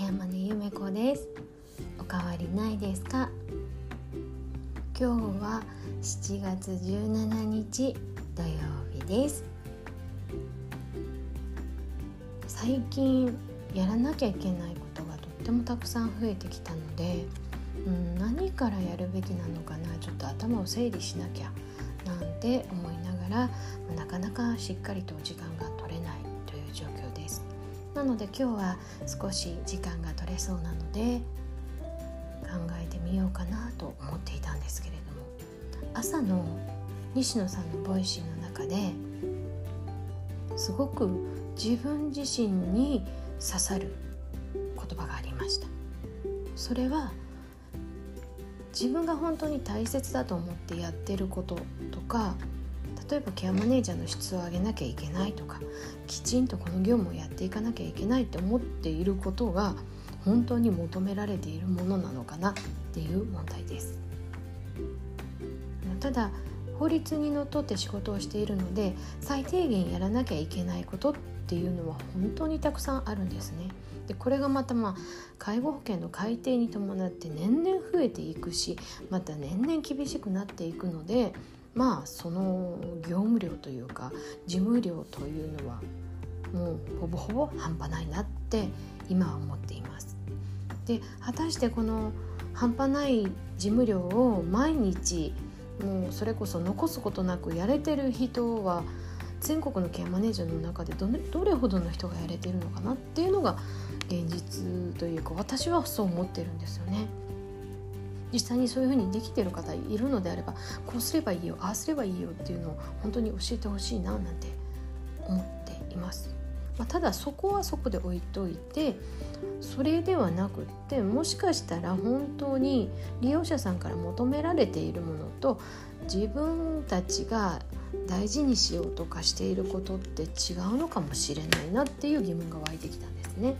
山根ゆめ子です。お変わりないですか？今日は7月17日土曜日です。最近やらなきゃいけないことがとってもたくさん増えてきたので、うん、何からやるべきなのかな？ちょっと頭を整理しなきゃなんて思いながらなかなかしっかりと時間がなので今日は少し時間が取れそうなので考えてみようかなと思っていたんですけれども朝の西野さんの Voicy の中ですごく自分自身に刺さる言葉がありました。それは自分が本当に大切だと思ってやってることとか例えばケアマネージャーの質を上げなきゃいけないとかきちんとこの業務をやっていかなきゃいけないって思っていることが本当に求められているものなのかなっていう問題ですただ法律にのっとって仕事をしているので最低限やらなきゃいけないことっていうのは本当にたくさんあるんですね。でこれがまたまあ介護保険の改定に伴って年々増えていくしまた年々厳しくなっていくのでまあその業務量というか事務量というのはもうほぼほぼ半端ないなって今は思っています。で果たしてこの半端ない事務量を毎日もうそれこそ残すことなくやれてる人は全国のケアマネージャーの中でどどれほどの人がやれてるのかなっていうのが現実というか私はそう思ってるんですよね。実際にそういうふうにできてる方いるのであればこうすればいいよああすればいいよっていうのを本当に教えてほしいななんて思っています。まあ、ただそこはそこで置いといてそれではなくってもしかしたら本当に利用者さんから求められているものと自分たちが大事にしようとかしていることって違うのかもしれないなっていう疑問が湧いてきたんですね。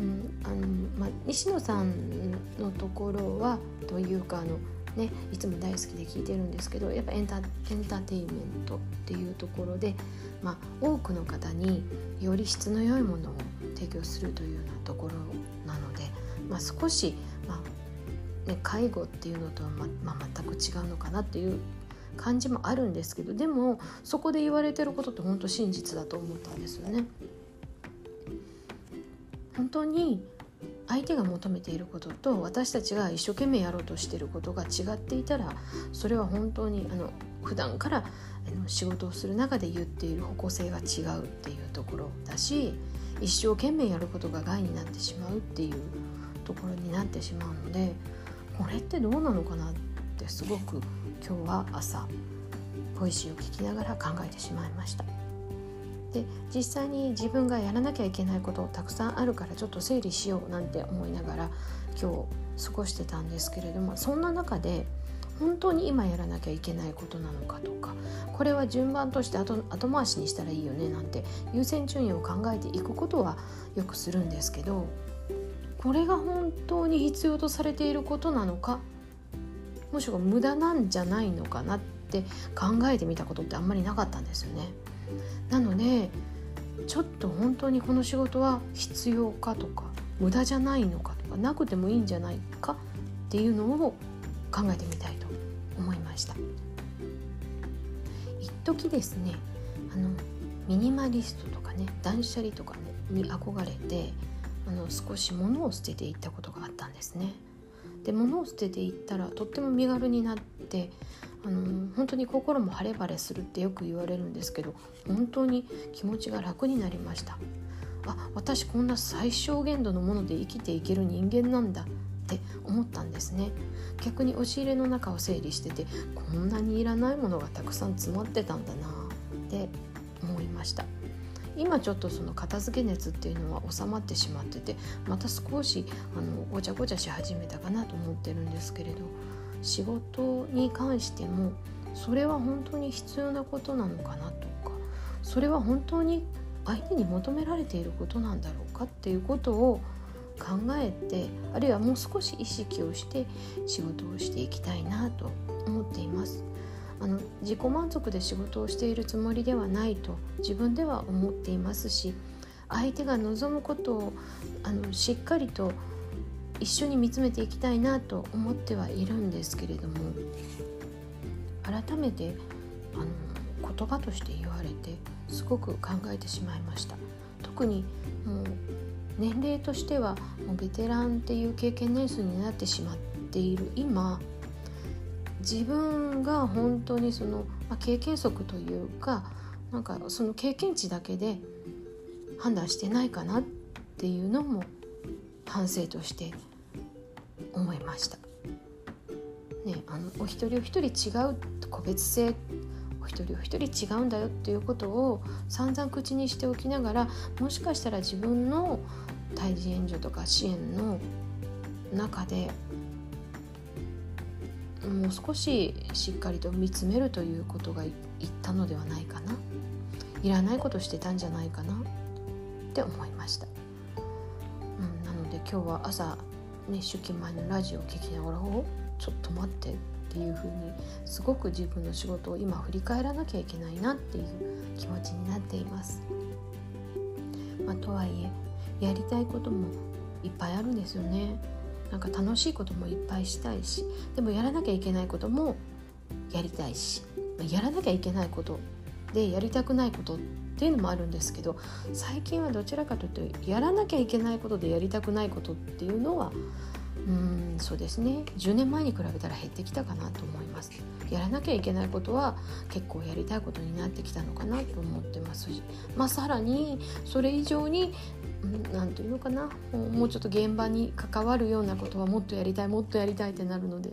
うんあのまあ、西野さんのところはというかあの、ね、いつも大好きで聞いてるんですけどやっぱエンタエンターテインメントっていうところで、まあ、多くの方により質の良いものを提供するというようなところなので、まあ、少し、まあね、介護っていうのとは、ままあ、全く違うのかなっていう感じもあるんですけどでもそこで言われてることって本当真実だと思ったんですよね。本当に相手が求めていることと私たちが一生懸命やろうとしていることが違っていたらそれは本当にあの普段から仕事をする中で言っている方向性が違うっていうところだし一生懸命やることが害になってしまうっていうところになってしまうのでこれってどうなのかなってすごく今日は朝 Voicy を聞きながら考えてしまいました。で実際に自分がやらなきゃいけないことたくさんあるからちょっと整理しようなんて思いながら今日過ごしてたんですけれどもそんな中で本当に今やらなきゃいけないことなのかとかこれは順番として後後回しにしたらいいよねなんて優先順位を考えていくことはよくするんですけどこれが本当に必要とされていることなのかもしくは無駄なんじゃないのかなって考えてみたことってあんまりなかったんですよね。なのでちょっと本当にこの仕事は必要かとか無駄じゃないのかとかなくてもいいんじゃないかっていうのを考えてみたいと思いました。一時ですねあのミニマリストとかね断捨離とか、ね、に憧れてあの少し物を捨てていったことがあったんですね。で物を捨てていったらとっても身軽になってあの本当に心も晴れ晴れするってよく言われるんですけど本当に気持ちが楽になりました。あ私こんな最小限度のもので生きていける人間なんだって思ったんですね。逆に押し入れの中を整理しててこんなにいらないものがたくさん詰まってたんだなって思いました。今ちょっとその片付け熱っていうのは収まってしまっててまた少しあのごちゃごちゃし始めたかなと思ってるんですけれど仕事に関してもそれは本当に必要なことなのかなとかそれは本当に相手に求められていることなんだろうかっていうことを考えてあるいはもう少し意識をして仕事をしていきたいなと思っています。あの自己満足で仕事をしているつもりではないと自分では思っていますし相手が望むことをあのしっかりと一緒に見つめていきたいなと思ってはいるんですけれども改めてあの言葉として言われてすごく考えてしまいました。特にもう年齢としてはもうベテランっていう経験年数になってしまっている。今自分が本当にその、まあ、経験則というかなんかその経験値だけで判断してないかなっていうのも反省として思いました。ね、あのお一人お一人違う個別性お一人お一人違うんだよっていうことを散々口にしておきながらもしかしたら自分の対人援助とか支援の中でもう少ししっかりと見つめるということがいったのではないかないらないことしてたんじゃないかなって思いました、うん、なので今日は朝、ね、出勤前のラジオを聴きながら「おちょっと待って」っていうふうにすごく自分の仕事を今振り返らなきゃいけないなっていう気持ちになっています。まあ、とはいえやりたいこともいっぱいあるんですよね。なんか楽しいこともいっぱいしたいしでもやらなきゃいけないこともやりたいしやらなきゃいけないことでやりたくないことっていうのもあるんですけど最近はどちらかというとやらなきゃいけないことでやりたくないことっていうのはうんそうですね。10年前に比べたら減ってきたかなと思います。やらなきゃいけないことは結構やりたいことになってきたのかなと思ってますしまあさらにそれ以上に何て言うのかなもうちょっと現場に関わるようなことはもっとやりたいもっとやりたいってなるので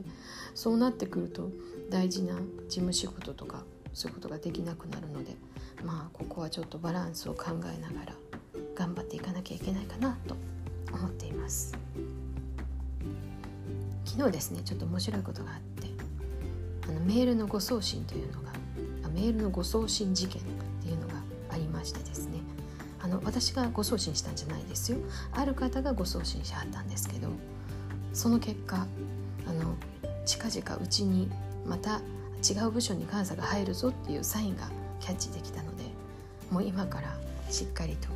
そうなってくると大事な事務仕事とかそういうことができなくなるのでまあここはちょっとバランスを考えながら頑張っていかなきゃいけないかなと思っています。昨日ですねちょっと面白いことがあってあのメールの誤送信というのがあメールの誤送信事件っていうのがありましてですね。あの私が誤送信したんじゃないですよ。ある方が誤送信しはったんですけどその結果あの近々うちにまた違う部署に監査が入るぞっていうサインがキャッチできたのでもう今からしっかりと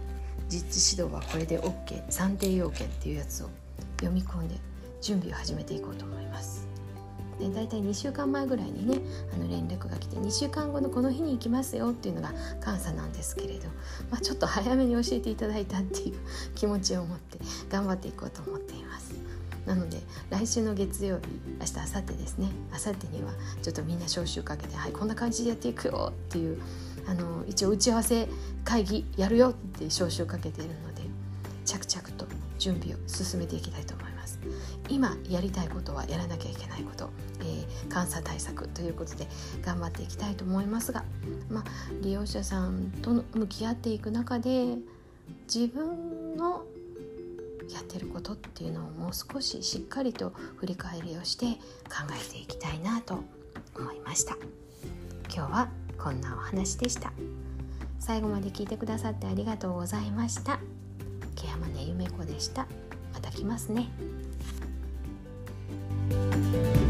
実地指導はこれで OK 算定要件っていうやつを読み込んで準備を始めていこうと思います。で大体2週間前ぐらいにねあの連絡が来て2週間後のこの日に行きますよっていうのが監査なんですけれど、まあ、ちょっと早めに教えていただいたっていう気持ちを持って頑張っていこうと思っています。なので来週の月曜日明日明後日ですね明後日にはちょっとみんな招集かけて「はいこんな感じでやっていくよ」っていうあの一応打ち合わせ会議やるよって招集かけているので着々と準備を進めていきたいと思います。今やりたいことはやらなきゃいけないこと、えー、監査対策ということで頑張っていきたいと思いますが、まあ、利用者さんと向き合っていく中で自分のやってることっていうのをもう少ししっかりと振り返りをして考えていきたいなと思いました。今日はこんなお話でした。最後まで聞いてくださってありがとうございました。ケ山根ゆめ子でした。また来ますね。thank you